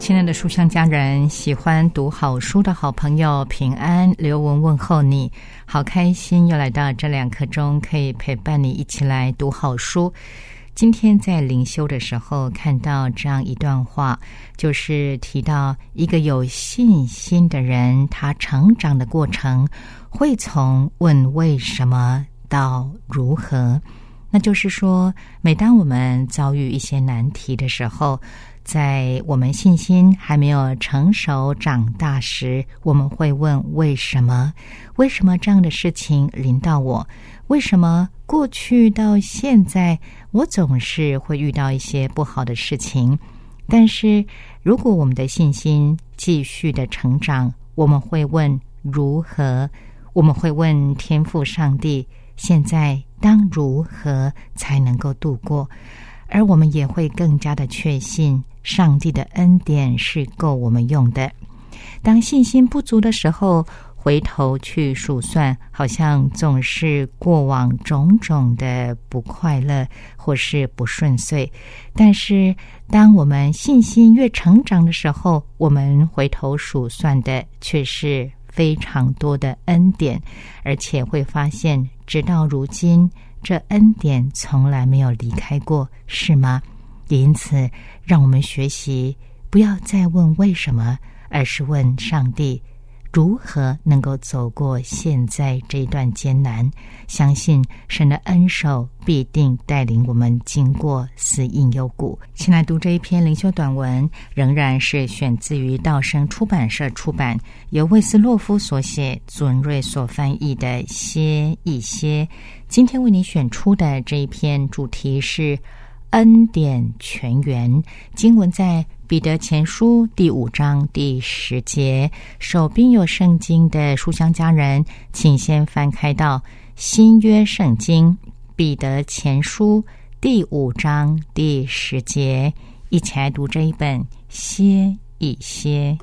亲爱的书香家人，喜欢读好书的好朋友，平安刘文问候你，好开心又来到这两刻钟，可以陪伴你一起来读好书。今天在灵修的时候看到这样一段话，就是提到一个有信心的人，他成长的过程会从问为什么到如何。那就是说，每当我们遭遇一些难题的时候。在我们信心还没有成熟长大时，我们会问：为什么？为什么这样的事情临到我？为什么过去到现在，我总是会遇到一些不好的事情？但是如果我们的信心继续的成长，我们会问：如何？我们会问天父上帝：现在当如何才能够度过？而我们也会更加的确信。上帝的恩典是够我们用的。当信心不足的时候，回头去数算，好像总是过往种种的不快乐或是不顺遂。但是，当我们信心越成长的时候，我们回头数算的却是非常多的恩典，而且会发现，直到如今，这恩典从来没有离开过，是吗？因此，让我们学习不要再问为什么，而是问上帝如何能够走过现在这一段艰难。相信神的恩手必定带领我们经过死荫幽谷。先来读这一篇灵修短文，仍然是选自于道生出版社出版，由魏斯洛夫所写，尊瑞所翻译的《歇一歇》。今天为你选出的这一篇主题是。恩典全员经文在彼得前书第五章第十节。手边有圣经的书香家人，请先翻开到新约圣经彼得前书第五章第十节，一起来读这一本歇一歇。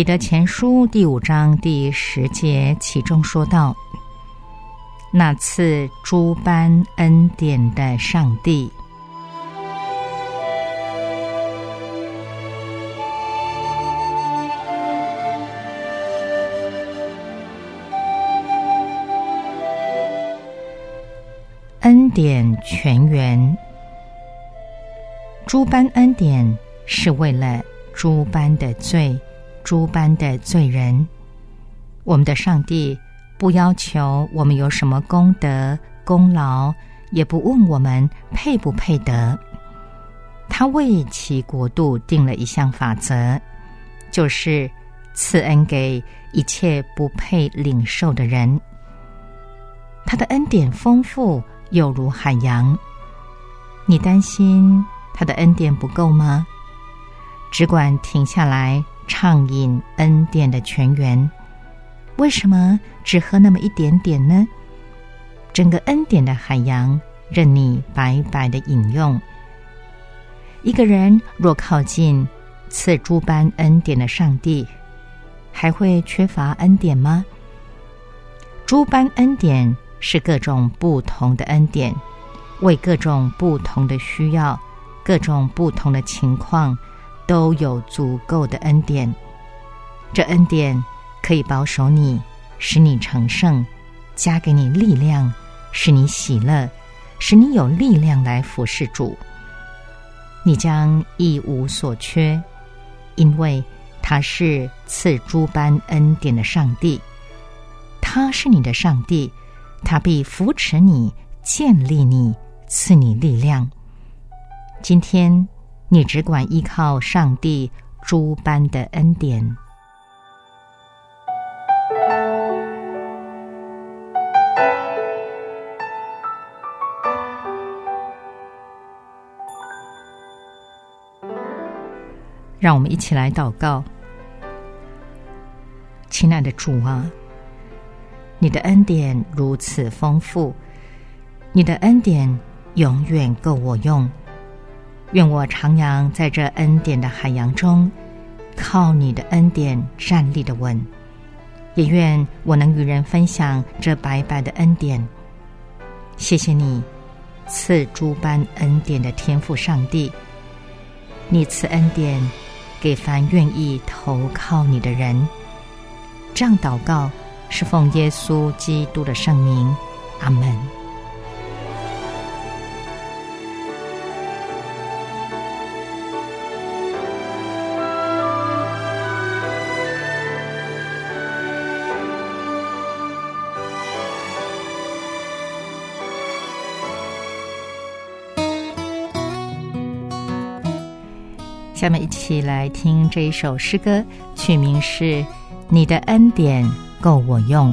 彼得前书第五章第十节，其中说道：“那次诸般恩典的上帝，恩典全员，诸般恩典是为了诸般的罪。”诸般的罪人，我们的上帝不要求我们有什么功德功劳，也不问我们配不配得。他为其国度定了一项法则，就是赐恩给一切不配领受的人。他的恩典丰富，有如海洋。你担心他的恩典不够吗？只管停下来。畅饮恩典的泉源，为什么只喝那么一点点呢？整个恩典的海洋任你白白的饮用。一个人若靠近赐诸般恩典的上帝，还会缺乏恩典吗？诸般恩典是各种不同的恩典，为各种不同的需要、各种不同的情况。都有足够的恩典，这恩典可以保守你，使你成圣，加给你力量，使你喜乐，使你有力量来服侍主。你将一无所缺，因为他是赐诸般恩典的上帝，他是你的上帝，他必扶持你、建立你、赐你力量。今天你只管依靠上帝诸般的恩典。让我们一起来祷告，亲爱的主啊，你的恩典如此丰富，你的恩典永远够我用。愿我徜徉在这恩典的海洋中，靠你的恩典站立的稳。也愿我能与人分享这白白的恩典。谢谢你赐诸般恩典的天赋，上帝，你赐恩典。给凡愿意投靠你的人，这样祷告是奉耶稣基督的圣名，阿门。下面一起来听这一首诗歌，曲名是《你的恩典够我用》。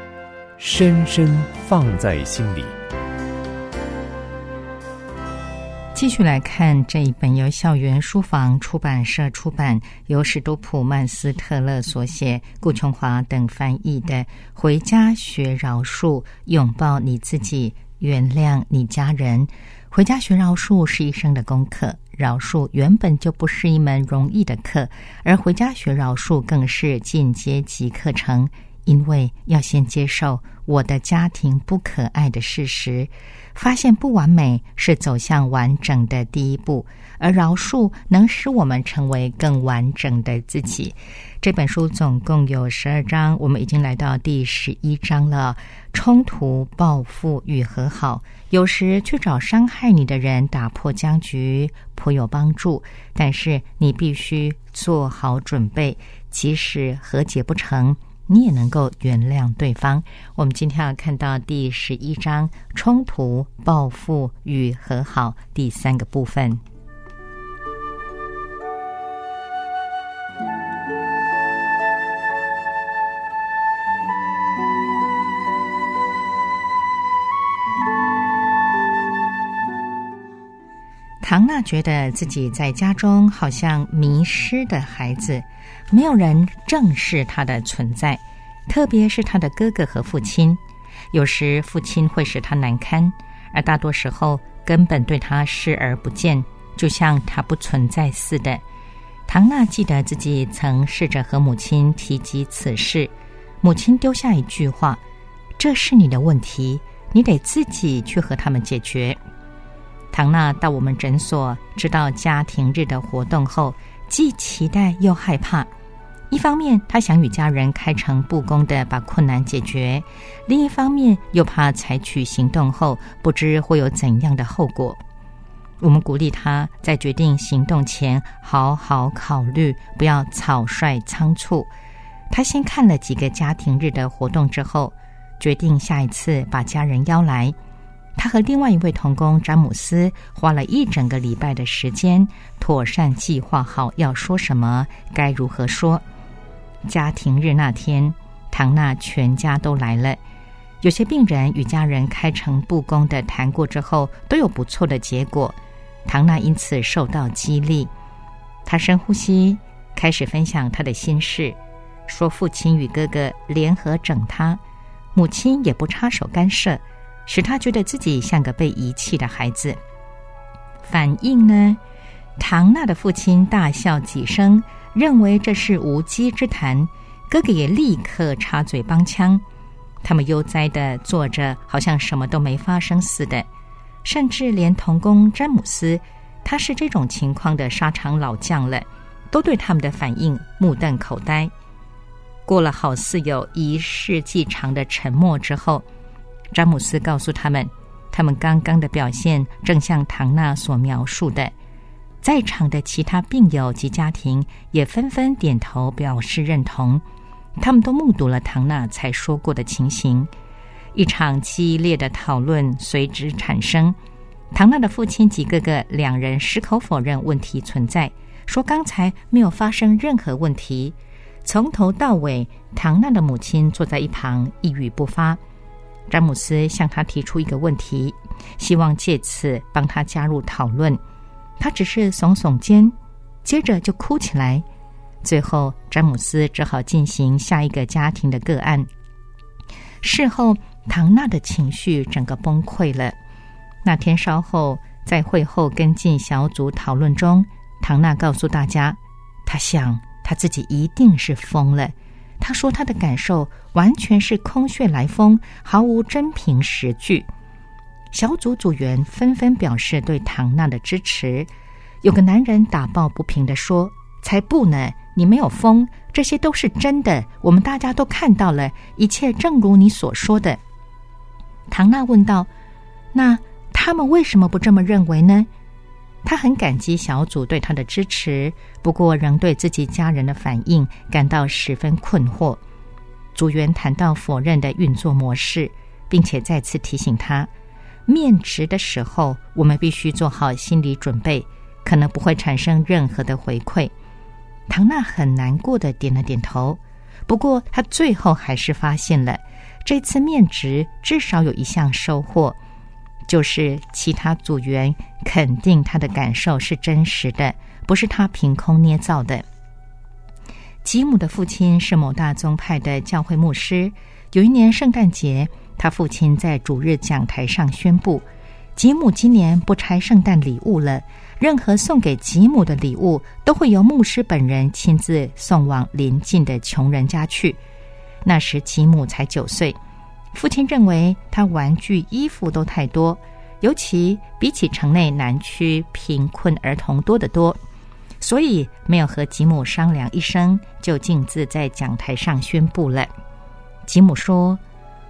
深深放在心里。继续来看这一本由校园书房出版社出版、由史都普曼斯特勒所写、顾琼华等翻译的《回家学饶恕，拥抱你自己，原谅你家人》。回家学饶恕是一生的功课，饶恕原本就不是一门容易的课，而回家学饶恕更是进阶级课程，因为要先接受我的家庭不可爱的事实。发现不完美是走向完整的第一步，而饶恕能使我们成为更完整的自己。这本书总共有十二章，我们已经来到第十一章了。冲突、报复与和好，有时去找伤害你的人打破僵局颇有帮助，但是你必须做好准备，即使和解不成。你也能够原谅对方。我们今天要看到第十一章“冲突、报复与和好”第三个部分。唐娜觉得自己在家中好像迷失的孩子。没有人正视他的存在，特别是他的哥哥和父亲。有时父亲会使他难堪，而大多时候根本对他视而不见，就像他不存在似的。唐娜记得自己曾试着和母亲提及此事，母亲丢下一句话：“这是你的问题，你得自己去和他们解决。”唐娜到我们诊所知道家庭日的活动后，既期待又害怕。一方面，他想与家人开诚布公的把困难解决；另一方面，又怕采取行动后不知会有怎样的后果。我们鼓励他在决定行动前好好考虑，不要草率仓促。他先看了几个家庭日的活动之后，决定下一次把家人邀来。他和另外一位同工詹姆斯花了一整个礼拜的时间，妥善计划好要说什么，该如何说。家庭日那天，唐娜全家都来了。有些病人与家人开诚布公的谈过之后，都有不错的结果。唐娜因此受到激励，她深呼吸，开始分享她的心事，说父亲与哥哥联合整她，母亲也不插手干涉，使他觉得自己像个被遗弃的孩子。反应呢？唐娜的父亲大笑几声。认为这是无稽之谈，哥哥也立刻插嘴帮腔。他们悠哉的坐着，好像什么都没发生似的。甚至连童工詹姆斯，他是这种情况的沙场老将了，都对他们的反应目瞪口呆。过了好似有一世纪长的沉默之后，詹姆斯告诉他们，他们刚刚的表现正像唐娜所描述的。在场的其他病友及家庭也纷纷点头表示认同，他们都目睹了唐娜才说过的情形。一场激烈的讨论随之产生。唐娜的父亲及哥哥两人矢口否认问题存在，说刚才没有发生任何问题。从头到尾，唐娜的母亲坐在一旁一语不发。詹姆斯向他提出一个问题，希望借此帮他加入讨论。他只是耸耸肩，接着就哭起来。最后，詹姆斯只好进行下一个家庭的个案。事后，唐娜的情绪整个崩溃了。那天稍后，在会后跟进小组讨论中，唐娜告诉大家，她想她自己一定是疯了。他说他的感受完全是空穴来风，毫无真凭实据。小组组员纷纷表示对唐娜的支持。有个男人打抱不平的说：“才不呢！你没有疯，这些都是真的。我们大家都看到了，一切正如你所说的。”唐娜问道：“那他们为什么不这么认为呢？”他很感激小组对他的支持，不过仍对自己家人的反应感到十分困惑。组员谈到否认的运作模式，并且再次提醒他：面值的时候，我们必须做好心理准备，可能不会产生任何的回馈。唐娜很难过的点了点头。不过，他最后还是发现了，这次面值至少有一项收获。就是其他组员肯定他的感受是真实的，不是他凭空捏造的。吉姆的父亲是某大宗派的教会牧师。有一年圣诞节，他父亲在主日讲台上宣布，吉姆今年不拆圣诞礼物了，任何送给吉姆的礼物都会由牧师本人亲自送往邻近的穷人家去。那时吉姆才九岁。父亲认为他玩具、衣服都太多，尤其比起城内南区贫困儿童多得多，所以没有和吉姆商量一声，就径自在讲台上宣布了。吉姆说：“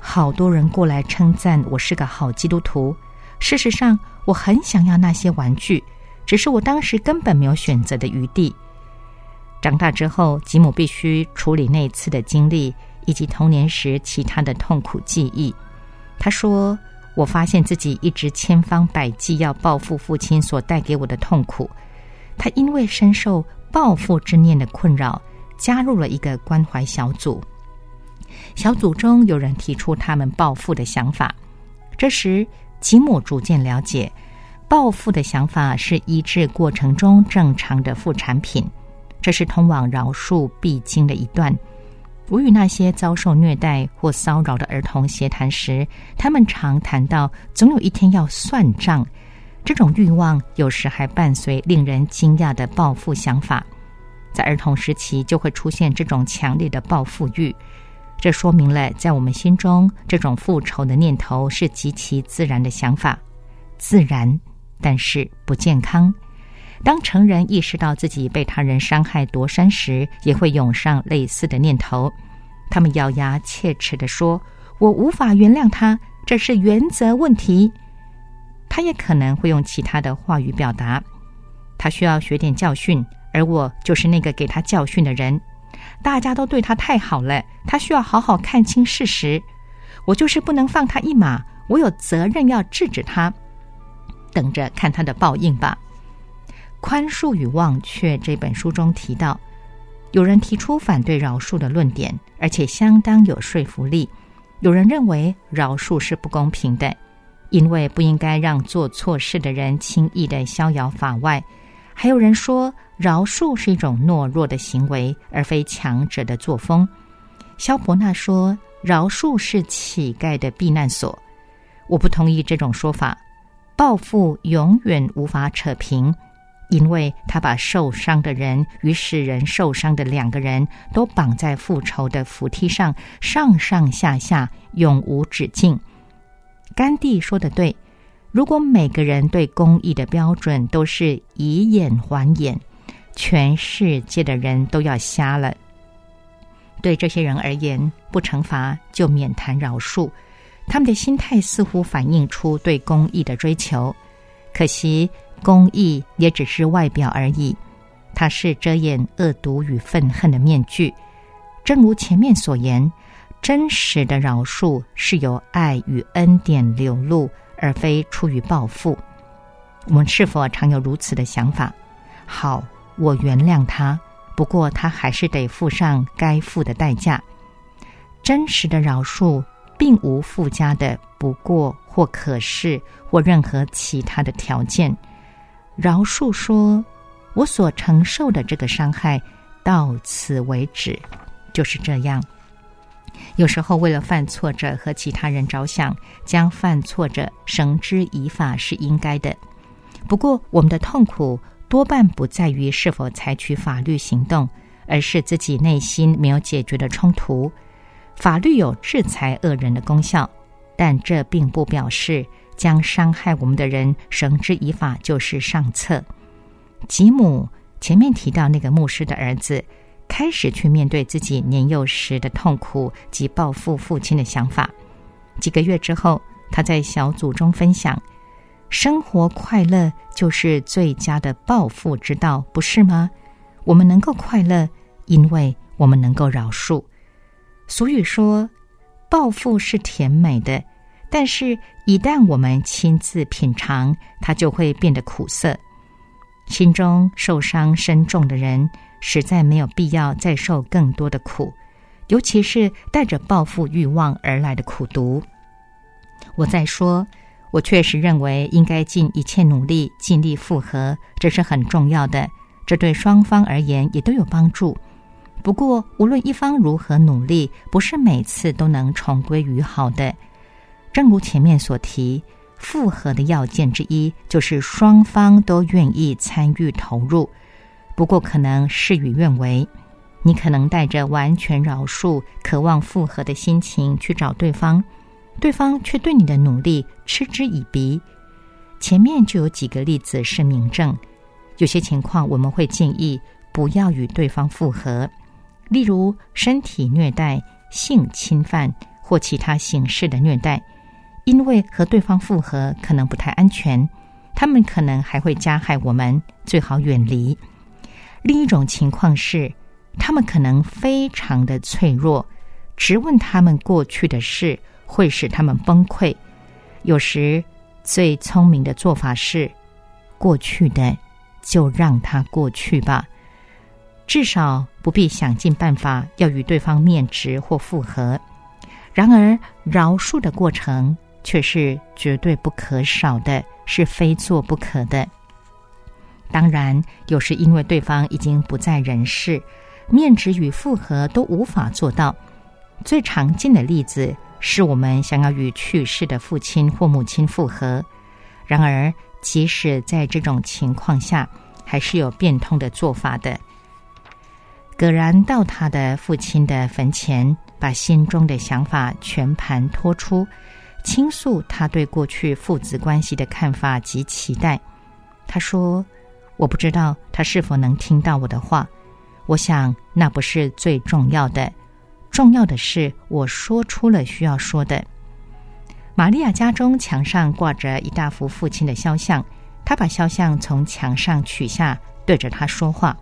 好多人过来称赞我是个好基督徒。事实上，我很想要那些玩具，只是我当时根本没有选择的余地。长大之后，吉姆必须处理那次的经历。”以及童年时其他的痛苦记忆，他说：“我发现自己一直千方百计要报复父亲所带给我的痛苦。他因为深受报复之念的困扰，加入了一个关怀小组。小组中有人提出他们报复的想法。这时，吉姆逐渐了解，报复的想法是医治过程中正常的副产品，这是通往饶恕必经的一段。”我与那些遭受虐待或骚扰的儿童闲谈时，他们常谈到总有一天要算账。这种欲望有时还伴随令人惊讶的报复想法。在儿童时期就会出现这种强烈的报复欲，这说明了在我们心中这种复仇的念头是极其自然的想法，自然但是不健康。当成人意识到自己被他人伤害夺山时，也会涌上类似的念头。他们咬牙切齿地说：“我无法原谅他，这是原则问题。”他也可能会用其他的话语表达：“他需要学点教训，而我就是那个给他教训的人。大家都对他太好了，他需要好好看清事实。我就是不能放他一马，我有责任要制止他。等着看他的报应吧。”《宽恕与忘却》这本书中提到，有人提出反对饶恕的论点，而且相当有说服力。有人认为饶恕是不公平的，因为不应该让做错事的人轻易的逍遥法外。还有人说，饶恕是一种懦弱的行为，而非强者的作风。萧伯纳说，饶恕是乞丐的避难所。我不同意这种说法。报复永远无法扯平。因为他把受伤的人与使人受伤的两个人都绑在复仇的扶梯上，上上下下永无止境。甘地说的对，如果每个人对公益的标准都是以眼还眼，全世界的人都要瞎了。对这些人而言，不惩罚就免谈饶恕，他们的心态似乎反映出对公益的追求。可惜。公益也只是外表而已，它是遮掩恶毒与愤恨的面具。正如前面所言，真实的饶恕是由爱与恩典流露，而非出于报复。我们是否常有如此的想法？好，我原谅他，不过他还是得付上该付的代价。真实的饶恕并无附加的“不过”或“可是”或任何其他的条件。饶恕说：“我所承受的这个伤害到此为止，就是这样。有时候为了犯错者和其他人着想，将犯错者绳之以法是应该的。不过，我们的痛苦多半不在于是否采取法律行动，而是自己内心没有解决的冲突。法律有制裁恶人的功效，但这并不表示。”将伤害我们的人绳之以法就是上策。吉姆前面提到那个牧师的儿子，开始去面对自己年幼时的痛苦及报复父亲的想法。几个月之后，他在小组中分享：“生活快乐就是最佳的报复之道，不是吗？我们能够快乐，因为我们能够饶恕。俗语说，报复是甜美的，但是一旦我们亲自品尝，它就会变得苦涩。心中受伤深重的人，实在没有必要再受更多的苦。”尤其是带着报复欲望而来的苦读。我在说，我确实认为应该尽一切努力，尽力复合，这是很重要的，这对双方而言也都有帮助。不过，无论一方如何努力，不是每次都能重归于好的。正如前面所提，复合的要件之一就是双方都愿意参与投入。不过，可能事与愿违。你可能带着完全饶恕、渴望复合的心情去找对方，对方却对你的努力嗤之以鼻。前面就有几个例子是明证。有些情况我们会建议不要与对方复合，例如身体虐待、性侵犯或其他形式的虐待，因为和对方复合可能不太安全，他们可能还会加害我们，最好远离。另一种情况是。他们可能非常的脆弱，直问他们过去的事会使他们崩溃。有时最聪明的做法是，过去的就让它过去吧，至少不必想尽办法要与对方面直或复合。然而，饶恕的过程却是绝对不可少的，是非做不可的。当然，有时因为对方已经不在人世。面值与复合都无法做到。最常见的例子是我们想要与去世的父亲或母亲复合，然而即使在这种情况下，还是有变通的做法的。葛然到他的父亲的坟前，把心中的想法全盘托出，倾诉他对过去父子关系的看法及期待。他说：“我不知道他是否能听到我的话。”我想那不是最重要的，重要的是我说出了需要说的。玛利亚家中墙上挂着一大幅父亲的肖像，他把肖像从墙上取下，对着他说话。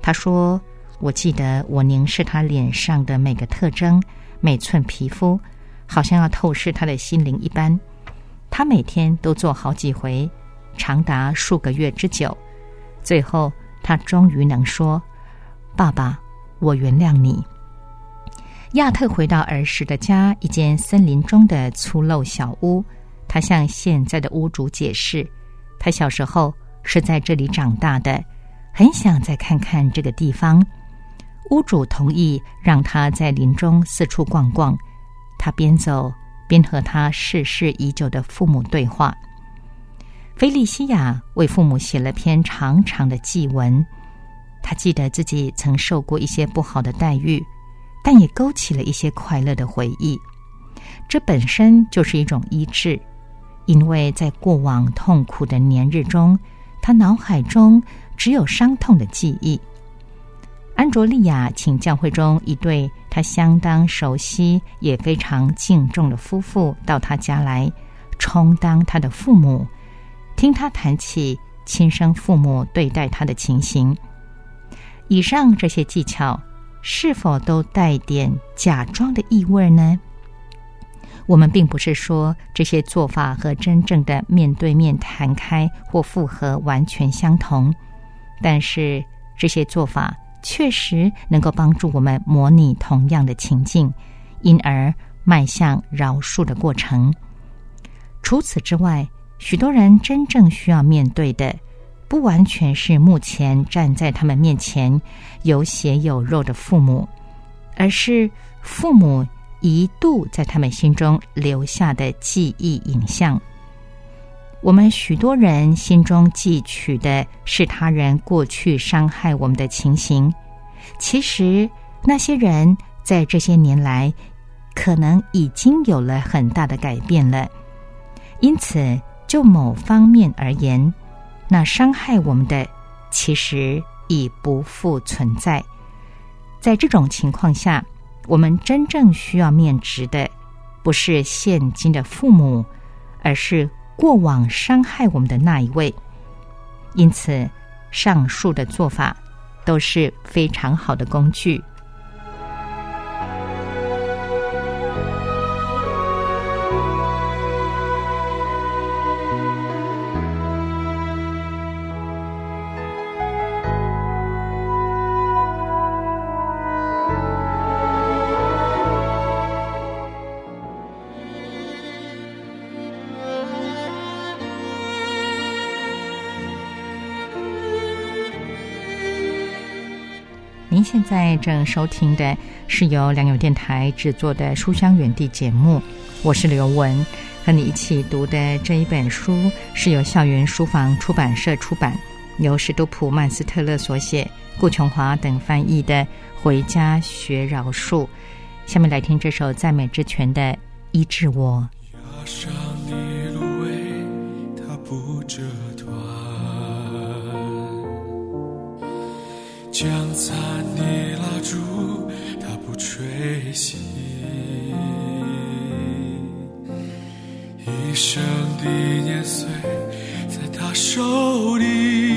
他说：“我记得我凝视他脸上的每个特征，每寸皮肤，好像要透视他的心灵一般。他每天都做好几回，长达数个月之久。最后，他终于能说。”爸爸，我原谅你。亚特回到儿时的家，一间森林中的粗陋小屋。他向现在的屋主解释，他小时候是在这里长大的，很想再看看这个地方。屋主同意让他在林中四处逛逛。他边走边和他逝世已久的父母对话。菲利西亚为父母写了篇长长的祭文。他记得自己曾受过一些不好的待遇，但也勾起了一些快乐的回忆。这本身就是一种医治，因为在过往痛苦的年日中，他脑海中只有伤痛的记忆。安卓利亚请教会中一对他相当熟悉也非常敬重的夫妇到他家来，充当他的父母，听他谈起亲生父母对待他的情形。以上这些技巧是否都带点假装的意味呢？我们并不是说这些做法和真正的面对面谈开或复合完全相同，但是这些做法确实能够帮助我们模拟同样的情境，因而迈向饶恕的过程。除此之外，许多人真正需要面对的。不完全是目前站在他们面前有血有肉的父母，而是父母一度在他们心中留下的记忆影像。我们许多人心中记取的是他人过去伤害我们的情形，其实那些人在这些年来可能已经有了很大的改变了。因此，就某方面而言。那伤害我们的，其实已不复存在。在这种情况下，我们真正需要面值的，不是现今的父母，而是过往伤害我们的那一位。因此，上述的做法都是非常好的工具。现在正收听的是由良友电台制作的《书香园地》节目，我是刘文，和你一起读的这一本书是由校园书房出版社出版，由史都普曼斯特勒所写，顾琼华等翻译的《回家学饶恕》。下面来听这首赞美之泉的《医治我》。将残的蜡烛，它不吹熄；一生的年岁，在他手里，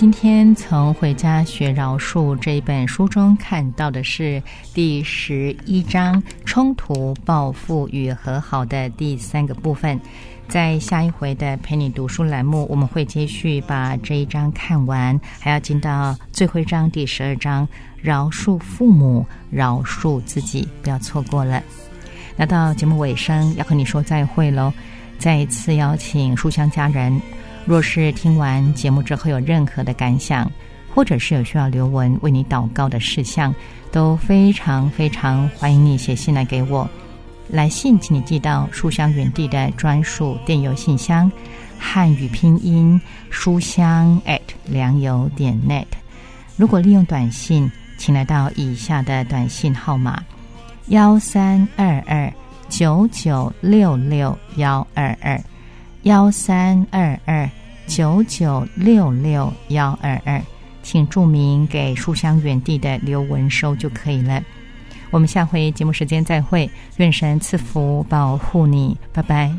今天从《回家学饶恕》这一本书中看到的是第十一章“冲突、报复与和好”的第三个部分。在下一回的陪你读书栏目，我们会继续把这一章看完，还要进到最后一章第十二章“饶恕父母，饶恕自己”，不要错过了。那到节目尾声，要和你说再会喽！再一次邀请书香家人。若是听完节目之后有任何的感想，或者是有需要刘文为你祷告的事项，都非常非常欢迎你写信来给我。来信请你寄到书香园地的专属电邮信箱，汉语拼音书香 at 良友点 net。如果利用短信，请来到以下的短信号码：幺三二二九九六六幺二二。幺三二二九九六六幺二二，请注明给书香远地的刘文收就可以了。我们下回节目时间再会，愿神赐福保护你，拜拜。